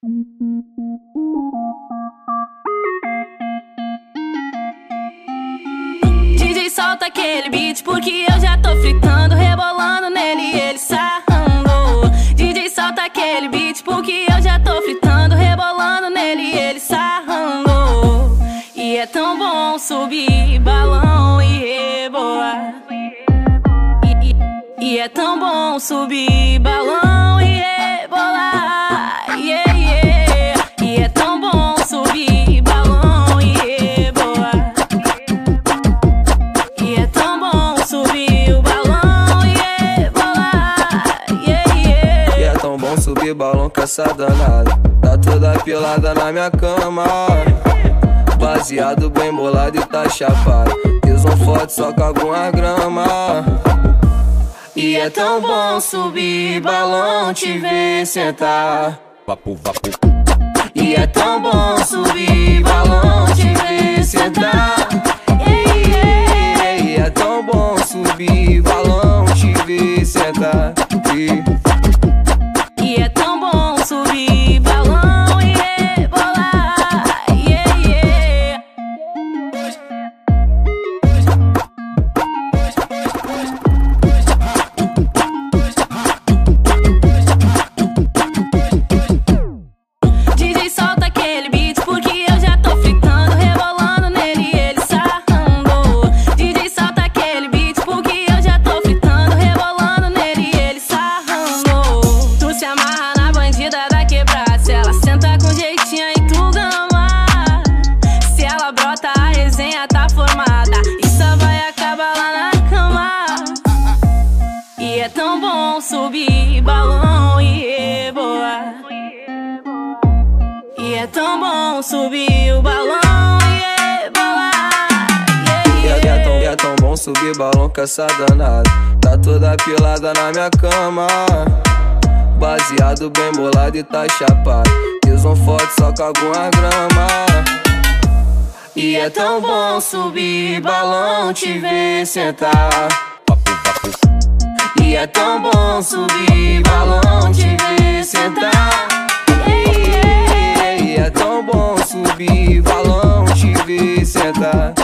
DJ solta aquele beat porque eu já tô fritando, rebolando nele e ele sarrando. DJ solta aquele beat porque eu já tô fritando, rebolando nele e ele sarrando. E é tão bom subir balão e rebolar. E, e, e é tão bom subir subir balão com essa danada. Tá toda pelada na minha cama. Baseado bem bolado e tá chapado. Um foto só com alguma grama. E é tão bom subir balão, te ver sentar. Vapo, vapo. E é tão bom subir balão, te ver sentar. Ei, ei, ei, é tão bom subir balão, te ver sentar. E resenha tá formada e só vai acabar lá na cama. E é tão bom subir balão e rebolar. E é tão bom subir o balão e. E é, é tão, bom subir balão com essa danada. Tá toda pelada na minha cama. Baseado bem bolado e tá chapado. Fiz um foto só com alguma grama. É e é tão bom subir balão te ver sentar. E é tão bom subir balão te ver sentar. E é tão bom subir balão te ver sentar.